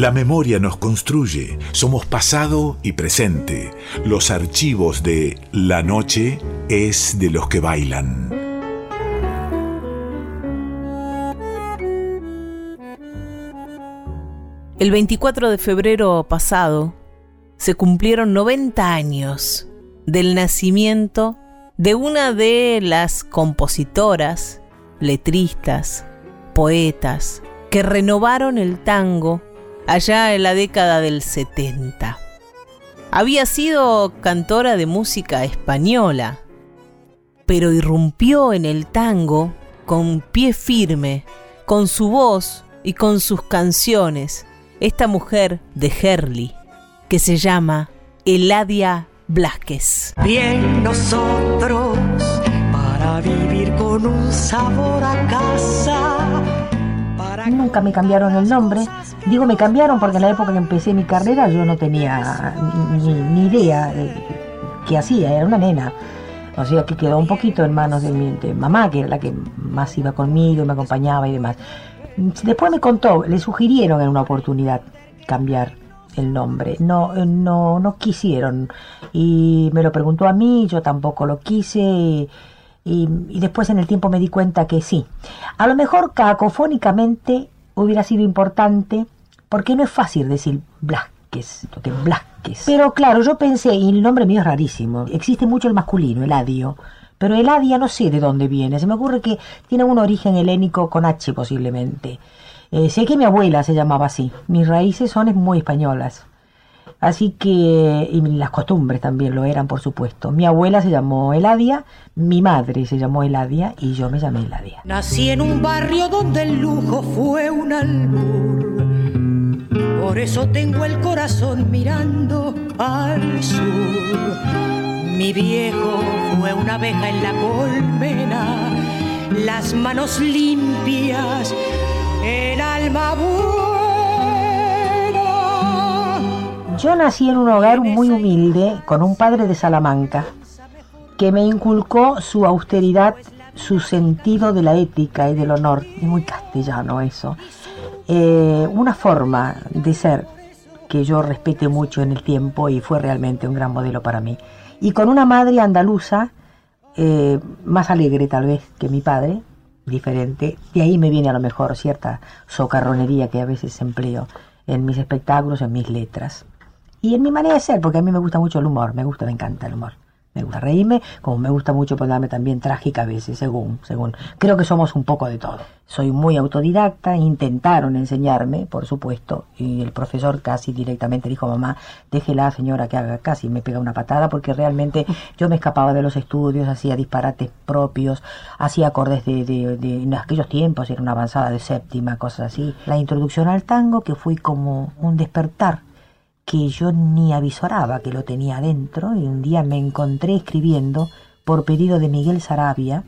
La memoria nos construye, somos pasado y presente. Los archivos de La noche es de los que bailan. El 24 de febrero pasado se cumplieron 90 años del nacimiento de una de las compositoras, letristas, poetas que renovaron el tango allá en la década del 70. Había sido cantora de música española, pero irrumpió en el tango con pie firme, con su voz y con sus canciones, esta mujer de Herley, que se llama Eladia Blasquez. Bien nosotros para vivir con un sabor a casa Nunca me cambiaron el nombre. Digo me cambiaron porque en la época que empecé mi carrera yo no tenía ni, idea de qué hacía, era una nena. O sea que quedó un poquito en manos de mi mamá, que era la que más iba conmigo, me acompañaba y demás. Después me contó, le sugirieron en una oportunidad cambiar el nombre. No, no, no quisieron. Y me lo preguntó a mí, yo tampoco lo quise. Después en el tiempo me di cuenta que sí. A lo mejor cacofónicamente hubiera sido importante, porque no es fácil decir Blasquez, que Blasquez. Pero claro, yo pensé, y el nombre mío es rarísimo, existe mucho el masculino, el adio, pero el adia no sé de dónde viene, se me ocurre que tiene un origen helénico con H posiblemente. Eh, sé que mi abuela se llamaba así, mis raíces son muy españolas. Así que, y las costumbres también lo eran, por supuesto. Mi abuela se llamó Eladia, mi madre se llamó Eladia y yo me llamé Eladia. Nací en un barrio donde el lujo fue un albur. Por eso tengo el corazón mirando al sur. Mi viejo fue una abeja en la colmena, las manos limpias, el alma Yo nací en un hogar muy humilde, con un padre de Salamanca, que me inculcó su austeridad, su sentido de la ética y del honor. Muy castellano eso. Eh, una forma de ser que yo respete mucho en el tiempo y fue realmente un gran modelo para mí. Y con una madre andaluza, eh, más alegre tal vez que mi padre, diferente, de ahí me viene a lo mejor cierta socarronería que a veces empleo en mis espectáculos, en mis letras. Y en mi manera de ser, porque a mí me gusta mucho el humor, me gusta, me encanta el humor. Me gusta reírme, como me gusta mucho ponerme también trágica a veces, según, según. Creo que somos un poco de todo. Soy muy autodidacta, intentaron enseñarme, por supuesto, y el profesor casi directamente dijo, mamá, déjela señora que haga casi, me pega una patada, porque realmente yo me escapaba de los estudios, hacía disparates propios, hacía acordes de, de, de en aquellos tiempos, era una avanzada de séptima, cosas así. La introducción al tango, que fue como un despertar que yo ni avisoraba que lo tenía adentro y un día me encontré escribiendo por pedido de Miguel Sarabia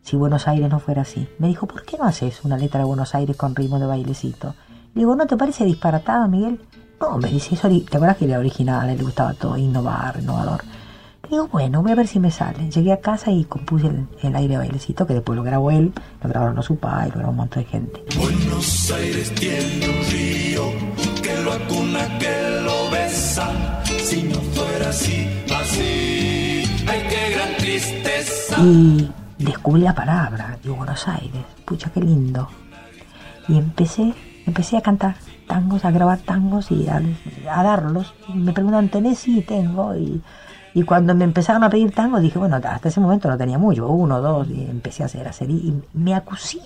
si Buenos Aires no fuera así. Me dijo, ¿por qué no haces una letra de Buenos Aires con ritmo de bailecito? Le digo, ¿no te parece disparatado, Miguel? No, me dice, ¿te acuerdas que era original? le gustaba todo, innovar, innovador. Digo, bueno, voy a ver si me sale. Llegué a casa y compuse el, aire de bailecito, que después lo grabó él, lo grabaron a su padre, lo grabó un montón de gente. Buenos Aires tiene un río que lo acuna, que lo besa. Si no fuera así, así, ay, qué gran tristeza. Y descubrí la palabra, de Buenos Aires, pucha, qué lindo. Y empecé, empecé a cantar tangos, a grabar tangos y a, darlos. Me preguntan, ¿tenés? Sí, tengo. Y, y cuando me empezaron a pedir tangos, dije, bueno, hasta ese momento no tenía mucho, uno, dos, y empecé a hacer, a hacer. Y me acusé.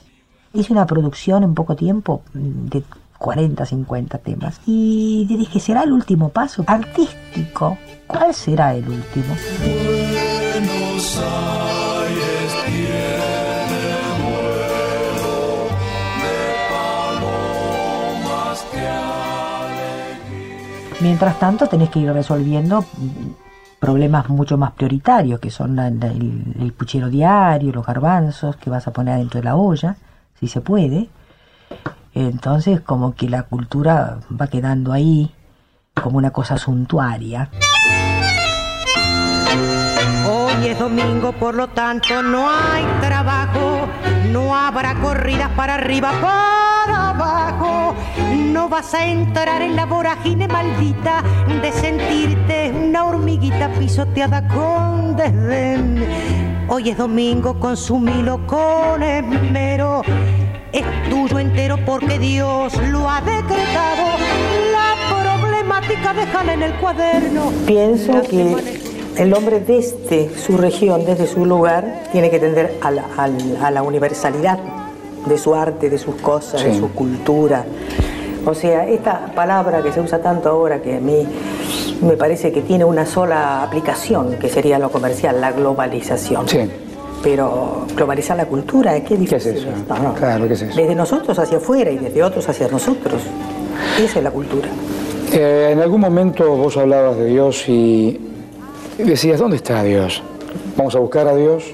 Hice una producción en poco tiempo de 40, 50 temas. Y dije, ¿será el último paso artístico? ¿Cuál será el último? Mientras tanto tenés que ir resolviendo problemas mucho más prioritarios, que son el, puchero diario, los garbanzos que vas a poner dentro de la olla, si se puede, entonces como que la cultura va quedando ahí como una cosa suntuaria. Hoy es domingo, por lo tanto no hay trabajo, no habrá corridas para arriba, abajo, No vas a entrar en la vorágine maldita de sentirte una hormiguita pisoteada con desdén. Hoy es domingo, consumilo con esmero. Es tuyo entero porque Dios lo ha decretado. La problemática déjala en el cuaderno. Pienso que el hombre desde su región, desde su lugar, tiene que tender a la, a la- a la universalidad de su arte, de sus cosas, de su cultura. O sea, esta palabra que se usa tanto ahora que a mí me parece que tiene una sola aplicación, que sería lo comercial, la globalización. Sí. Pero globalizar la cultura, qué difícil. es eso? No, no. Claro, ¿qué es eso? Desde nosotros hacia afuera y desde otros hacia nosotros. Esa es la cultura. Eh, en algún momento vos hablabas de Dios y decías, ¿dónde está Dios? Vamos a buscar a Dios.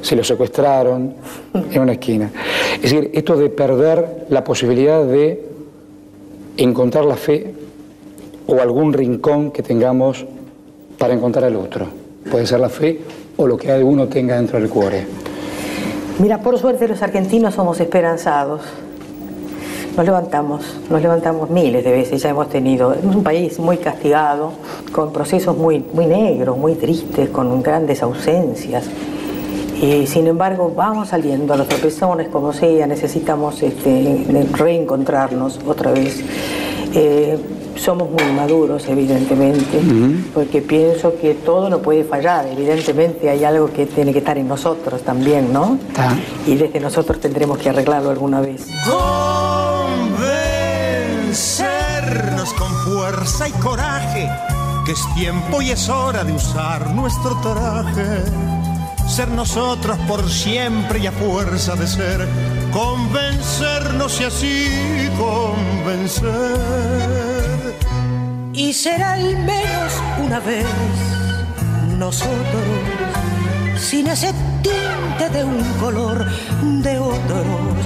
Se lo secuestraron en una esquina. Es decir, esto de perder la posibilidad de encontrar la fe o algún rincón que tengamos para encontrar al otro. Puede ser la fe o lo que uno tenga dentro del cuore. Mira, por suerte los argentinos somos esperanzados. Nos levantamos, nos levantamos miles de veces, ya hemos tenido, es un país muy castigado, con procesos muy, muy negros, muy tristes, con grandes ausencias. Y sin embargo, vamos saliendo a los tropezones, como sea, necesitamos este, reencontrarnos otra vez. Eh, somos muy maduros, evidentemente, porque pienso que todo no puede fallar. Evidentemente hay algo que tiene que estar en nosotros también, ¿no? Y desde nosotros tendremos que arreglarlo alguna vez. Convencernos con fuerza y coraje que es tiempo y es hora de usar nuestro traje. Ser nosotros por siempre y a fuerza de ser. Convencernos y así convencer. Y será al menos una vez nosotros, sin ese tinte de un color de otros,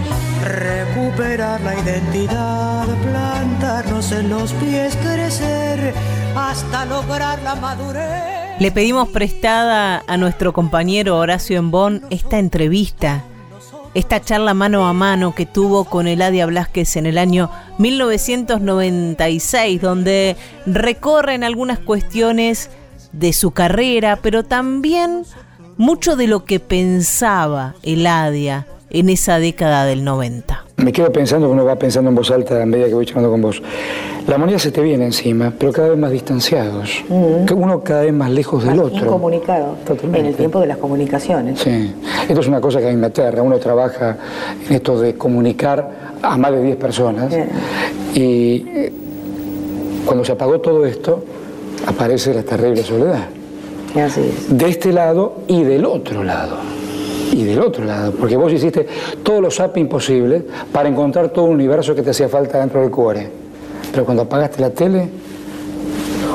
recuperar la identidad, plantarnos en los pies, crecer hasta lograr la madurez. Le pedimos prestada a nuestro compañero Horacio Embón esta entrevista, esta charla mano a mano que tuvo con Eladia Blasquez en el año 1996, donde recorren algunas cuestiones de su carrera, pero también mucho de lo que pensaba Eladia en esa década del 90. Me quedo pensando, uno va pensando en voz alta a medida que voy charlando con vos. La moneda se te viene encima, pero cada vez más distanciados. Que Uno cada vez más lejos del otro. Incomunicado. Totalmente. En el tiempo de las comunicaciones. Sí, esto es una cosa que a mí me aterra. Uno trabaja en esto de comunicar a más de 10 personas. Y eh, cuando se apagó todo esto, aparece la terrible soledad. Y Así es. De este lado y del otro lado. Y del otro lado, porque vos hiciste todos los zapping posibles para encontrar todo un universo que te hacía falta dentro del cuore. Pero cuando apagaste la tele,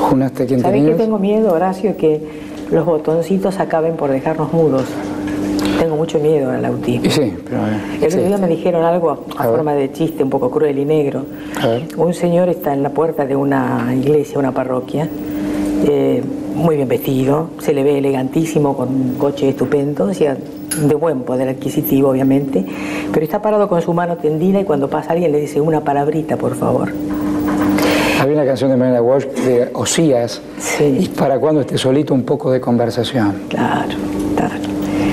junaste a quien ¿Sabés que tenías. tengo miedo, Horacio? Que los botoncitos acaben por dejarnos mudos. Tengo mucho miedo al autismo. Sí, pero. eh, El otro día me dijeron algo a, forma de chiste, un poco cruel y negro. Un señor está en la puerta de una iglesia, una parroquia, eh, muy bien vestido, se le ve elegantísimo, con un coche estupendo, sea, de buen poder adquisitivo, obviamente, pero está parado con su mano tendida y cuando pasa alguien le dice una palabrita, por favor. Había una canción de Mariana Walsh de Osías. Sí. Y para cuando esté solito, un poco de conversación. Claro, claro.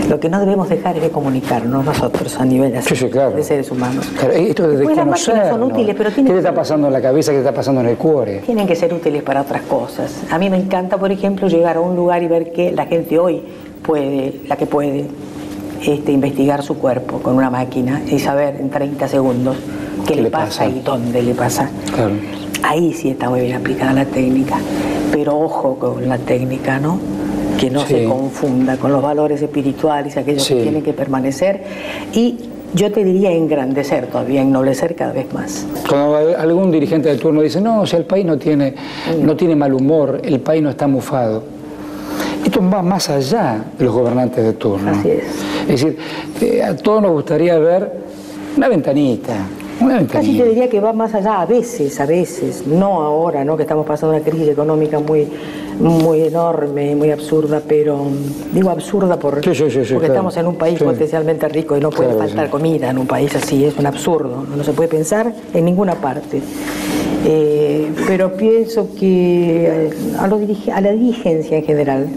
Lo que no debemos dejar es de comunicarnos nosotros a nivel así, Sí, sí, claro. de seres humanos. Claro, esto de Después las máquinas son útiles, pero ¿Qué tienen te que está pasando en la cabeza? ¿Qué te está pasando en el cuore? Tienen que ser útiles para otras cosas. A mí me encanta, por ejemplo, llegar a un lugar y ver que la gente hoy puede, la que puede, este, investigar su cuerpo con una máquina y saber en 30 segundos qué, ¿Qué le pasa, pasa? y dónde le pasa. Claro. Ahí sí está muy bien aplicada la técnica, pero ojo con la técnica, ¿no? Que no Sí. se confunda con los valores espirituales, aquellos Sí. que tienen que permanecer y yo te diría engrandecer todavía, ennoblecer cada vez más. Cuando al- algún dirigente de turno dice, no, o sea, el país no tiene, no tiene mal humor, el país no está mufado. Esto va más allá de los gobernantes de turno. Así es. Es decir, eh, a todos nos gustaría ver una ventanita, Casi te diría que va más allá, a veces, a veces, no ahora, ¿no? que estamos pasando una crisis económica muy, muy enorme, muy absurda, pero digo absurda por, porque estamos en un país potencialmente rico y no puede faltar comida en un país así, es un absurdo, no se puede pensar en ninguna parte. Eh, pero pienso que a, a la dirigencia en general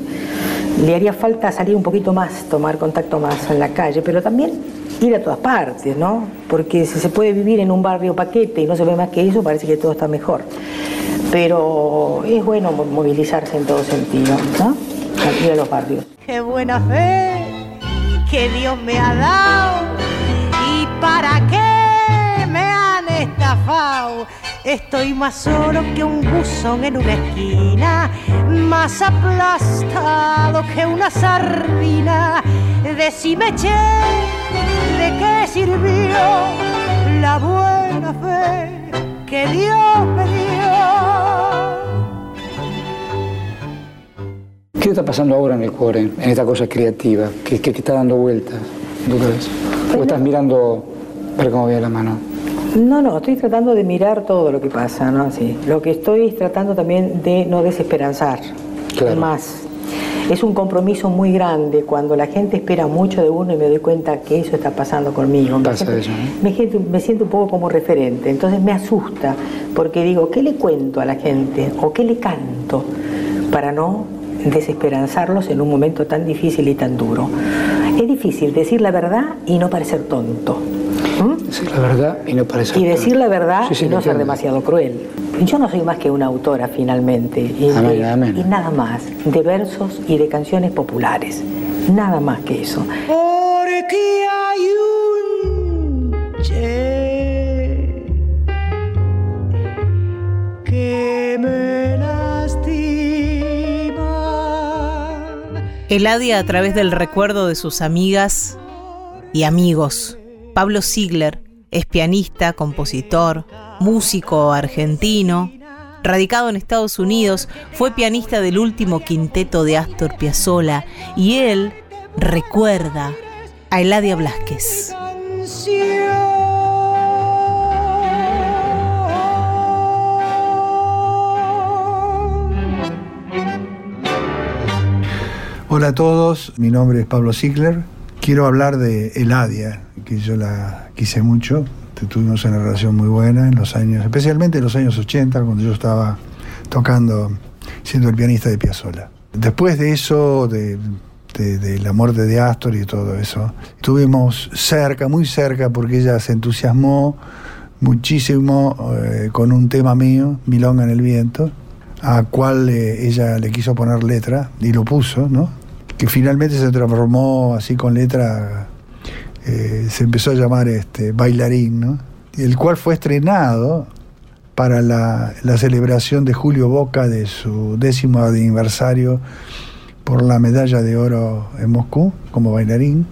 le haría falta salir un poquito más, tomar contacto más en la calle, pero también ir a todas partes, ¿no? Porque si se puede vivir en un barrio paquete y no se ve más que eso, parece que todo está mejor. Pero es bueno movilizarse en todo sentido, ¿no? Ir a los barrios. Qué buena fe que Dios me ha dado y para qué me han estafado Estoy más solo que un buzón en una esquina, más aplastado que una sardina. Decime, che, ¿de qué sirvió la buena fe que Dios me dio? ¿Qué está pasando ahora en el cuore, en esta cosa creativa, que, está dando vueltas? ¿O estás mirando para cómo viene la mano? No, no, estoy tratando de mirar todo lo que pasa, ¿no? Sí. Lo que estoy es tratando también de no desesperanzar. Más. Es un compromiso muy grande cuando la gente espera mucho de uno y me doy cuenta que eso está pasando conmigo. Pasa me, eso, me, siento, me siento un poco como referente, entonces me asusta porque digo, ¿qué le cuento a la gente o qué le canto para no desesperanzarlos en un momento tan difícil y tan duro? Es difícil decir la verdad y no parecer tonto. Decir la verdad y no parecer Y decir la verdad y no ser demasiado cruel. Yo no soy más que una autora finalmente. Y, nada más. De versos y de canciones populares. Nada más que eso. Porque hay un que me lastima. Eladia a través del recuerdo de sus amigas y amigos Pablo Ziegler es pianista, compositor, músico argentino. Radicado en Estados Unidos, fue pianista del último quinteto de Astor Piazzolla y él recuerda a Eladia Blasquez. Hola a todos, mi nombre es Pablo Ziegler. Quiero hablar de Eladia, que yo la quise mucho, tuvimos una relación muy buena en los años, especialmente en los años 80, cuando yo estaba tocando, siendo el pianista de Piazzolla. Después de eso, de, la muerte de Astor y todo eso, estuvimos cerca, muy cerca, porque ella se entusiasmó muchísimo eh, con un tema mío, Milonga en el viento, a cual eh, ella le quiso poner letra y lo puso, ¿no? Que finalmente se transformó así con letra eh, se empezó a llamar este, Bailarín, ¿no? el cual fue estrenado para la, celebración de Julio Boca de su décimo aniversario por la medalla de oro en Moscú como bailarín.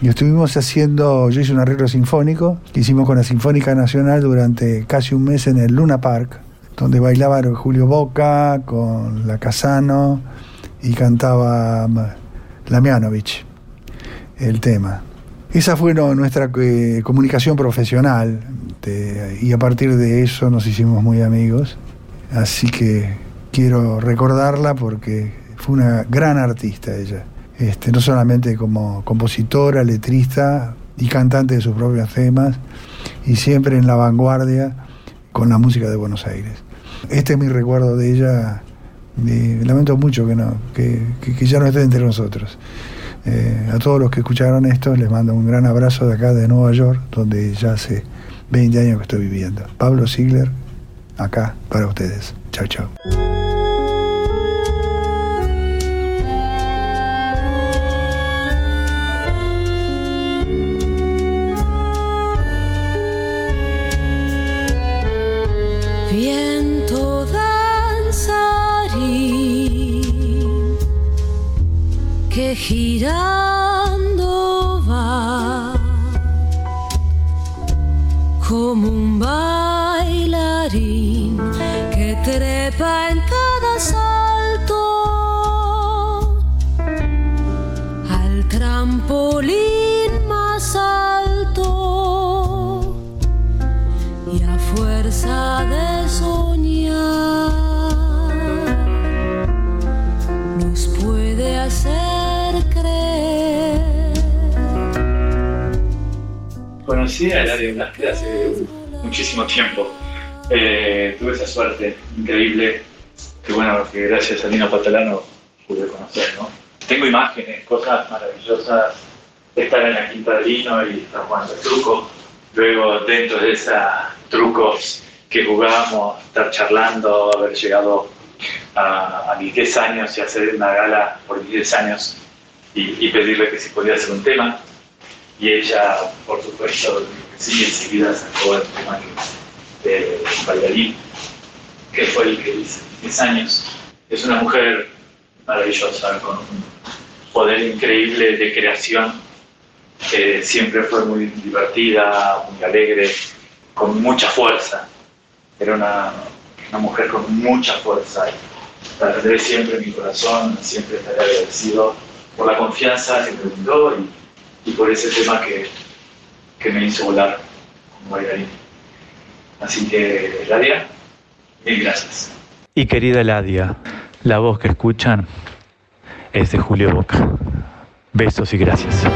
Y estuvimos haciendo, yo hice un arreglo sinfónico que hicimos con la Sinfónica Nacional durante casi un mes en el Luna Park, donde bailaba Julio Boca con la Casano y cantaba Lamianovich el tema. Esa fue nuestra eh, comunicación profesional y a partir de eso nos hicimos muy amigos. Así que quiero recordarla porque fue una gran artista ella. Este, no solamente como compositora, letrista y cantante de sus propios temas, y siempre en la vanguardia con la música de Buenos Aires. Este es mi recuerdo de ella. lamento mucho que, no, que ya no esté entre nosotros. Eh, a todos los que escucharon esto les mando un gran abrazo de acá de Nueva York, donde ya hace 20 años que estoy viviendo. Pablo Ziegler, acá para ustedes. Chao, chao. Girando conocí a Eladio Blasquez hace muchísimo tiempo. Eh, tuve esa suerte increíble que bueno, que gracias a Nino Patalano pude conocer, ¿no? Tengo imágenes, cosas maravillosas de estar en la Quinta de Lino y estar jugando el truco. Luego, dentro de esos trucos que jugábamos, estar charlando, haber llegado a, mis 10 años y hacer una gala por mis 10 años y, pedirle que si podía hacer un tema. Y ella, por supuesto, sí, enseguida sacó el tema de bailarín, que fue el que hice 10 años. Es una mujer maravillosa, con un poder increíble de creación, que siempre fue muy divertida, muy alegre, con mucha fuerza. Era una, una mujer con mucha fuerza. La tendré siempre en mi corazón, siempre estaré agradecido por la confianza que me brindó y, por ese tema que, que me hizo volar como bailarín. Así que, Ladia, mil gracias. Y querida Ladia, la voz que escuchan es de Julio Boca. Besos y gracias.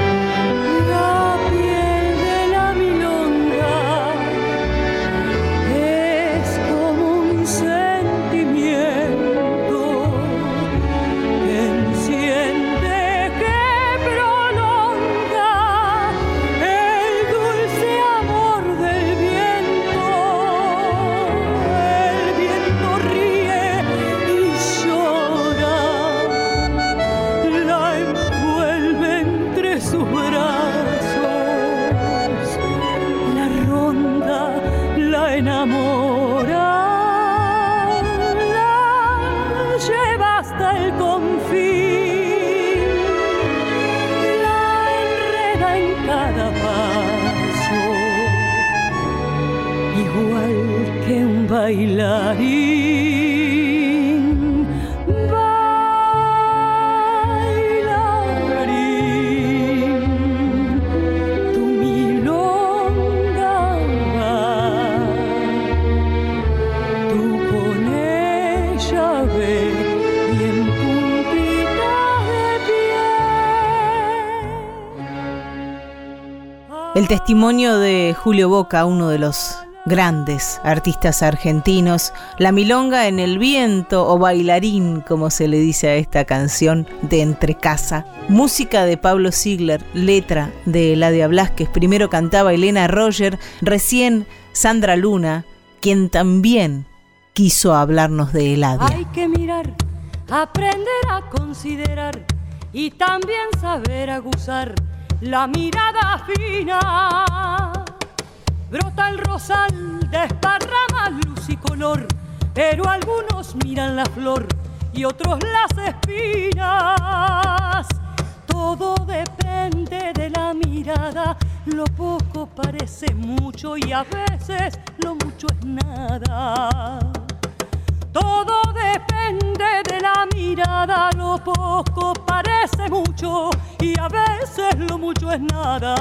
El testimonio de Julio Boca, uno de los grandes artistas argentinos, la milonga en el viento o bailarín, como se le dice a esta canción de Entre Casa. Música de Pablo Ziegler, letra de Eladia Blasquez, primero cantaba Elena Roger, recién Sandra Luna, quien también quiso hablarnos de Eladia. Hay que mirar, aprender a considerar y también saber aguzar la mirada fina. Brota el rosal, desparrama luz y color, pero algunos miran la flor y otros las espinas. Todo depende de la mirada, lo poco parece mucho y a veces lo mucho es nada. Todo depende de la mirada, lo poco parece mucho y a veces lo mucho es nada.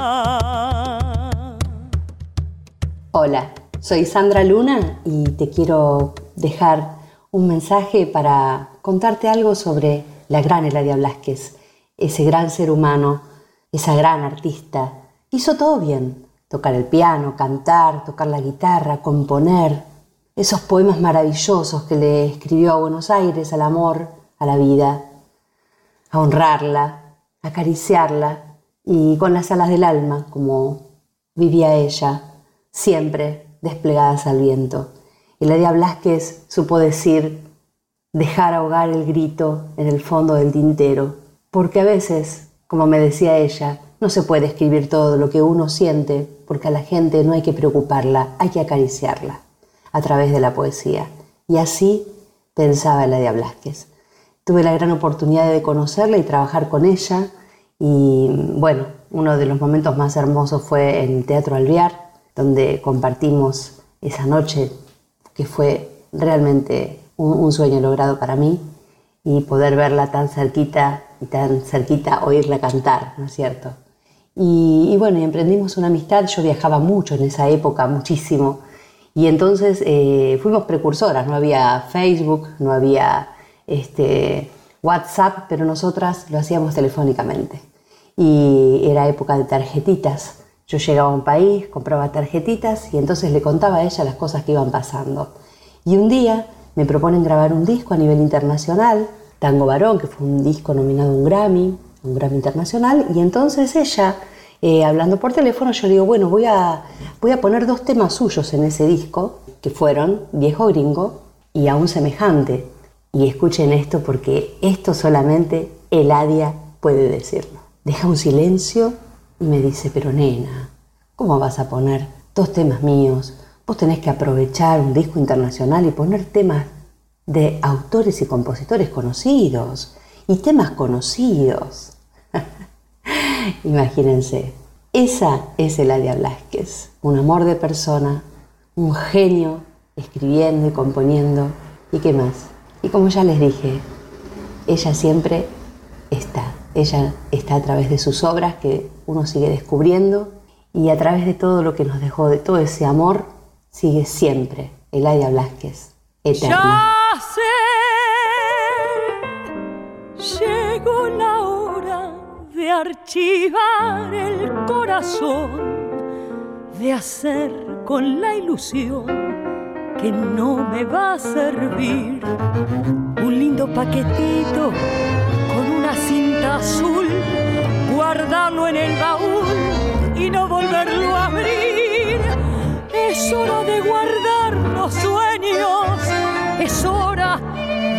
Hola, soy Sandra Luna y te quiero dejar un mensaje para contarte algo sobre la gran Eladia Blasquez, ese gran ser humano, esa gran artista. Hizo todo bien, tocar el piano, cantar, tocar la guitarra, componer, esos poemas maravillosos que le escribió a Buenos Aires, al amor, a la vida, a honrarla, acariciarla y con las alas del alma, como vivía ella, siempre desplegadas al viento. Y Ladia Blasquez supo decir, dejar ahogar el grito en el fondo del tintero, porque a veces, como me decía ella, no se puede escribir todo lo que uno siente, porque a la gente no hay que preocuparla, hay que acariciarla a través de la poesía. Y así pensaba Eladia Blasquez. Tuve la gran oportunidad de conocerla y trabajar con ella. Y bueno, uno de los momentos más hermosos fue en el Teatro Alvear, donde compartimos esa noche que fue realmente un, sueño logrado para mí y poder verla tan cerquita y tan cerquita oírla cantar, ¿no es cierto? Y, y, bueno, y emprendimos una amistad, yo viajaba mucho en esa época, muchísimo, y entonces eh, fuimos precursoras, no había Facebook, no había este, WhatsApp, pero nosotras lo hacíamos telefónicamente. Y era época de tarjetitas Yo llegaba a un país, compraba tarjetitas y entonces le contaba a ella las cosas que iban pasando. Y un día me proponen grabar un disco a nivel internacional, Tango Varón, que fue un disco nominado a un Grammy, un Grammy internacional, y entonces ella, eh, hablando por teléfono, yo le digo, bueno, voy a, voy a poner dos temas suyos en ese disco, que fueron Viejo Gringo y Aún Semejante. Y escuchen esto porque esto solamente Eladia puede decirlo. Deja un silencio y me dice, pero nena, ¿cómo vas a poner dos temas míos? Vos tenés que aprovechar un disco internacional y poner temas de autores y compositores conocidos y temas conocidos. Imagínense, esa es Eladia Blasquez, un amor de persona, un genio escribiendo y componiendo. ¿Y qué más? Y como ya les dije, ella siempre está. Ella está a través de sus obras que uno sigue descubriendo y a través de todo lo que nos dejó, de todo ese amor, sigue siempre Eladia Blasquez, eterna. Ya sé, llegó la hora de archivar el corazón, de hacer con la ilusión que no me va a servir un lindo paquetito cinta azul, guardarlo en el baúl y no volverlo a abrir. Es hora de guardar los sueños, es hora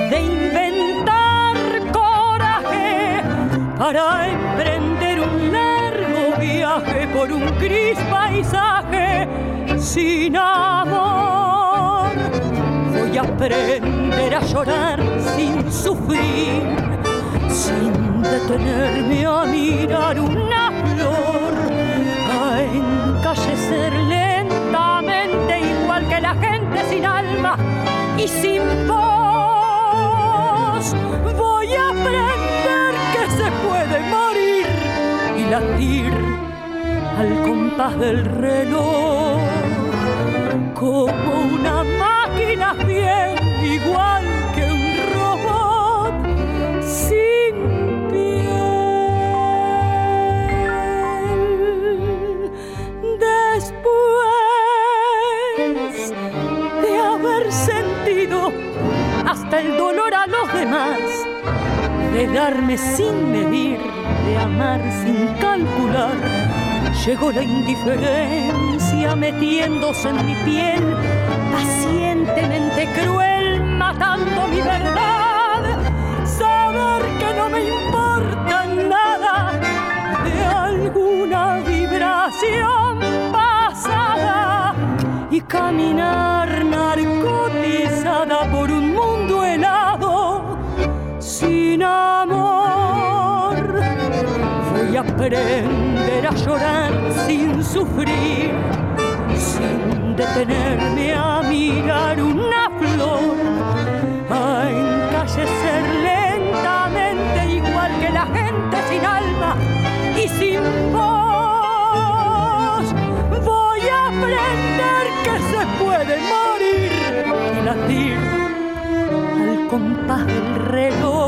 de inventar coraje para emprender un largo viaje por un gris paisaje sin amor. Aprender a llorar sin sufrir sin detenerme a mirar una flor, a encallecer lentamente igual que la gente sin alma y sin voz. Voy a aprender que se puede morir y latir al compás del reloj como una máquina fiel igual que un robot. hasta el dolor a los demás, de darme sin medir, de amar sin calcular. Llegó la indiferencia metiéndose en mi piel, pacientemente cruel, matando mi verdad. Saber que no me importa nada de alguna vibración pasada y caminar narcotizada por un mundo helado sin amor. A aprender a llorar sin sufrir, sin detenerme a mirar una flor, a encallecer lentamente igual que la gente sin alma y sin voz. Voy a aprender que se puede morir y latir al compás del reloj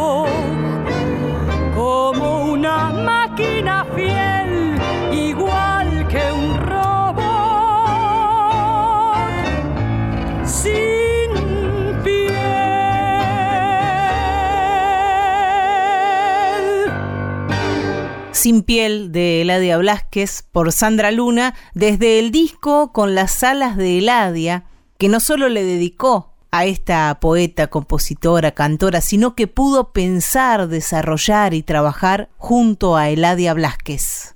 Sin piel de Eladia Blasquez por Sandra Luna desde el disco Con las alas de Eladia, que no solo le dedicó a esta poeta, compositora, cantora, sino que pudo pensar, desarrollar y trabajar junto a Eladia Blasquez.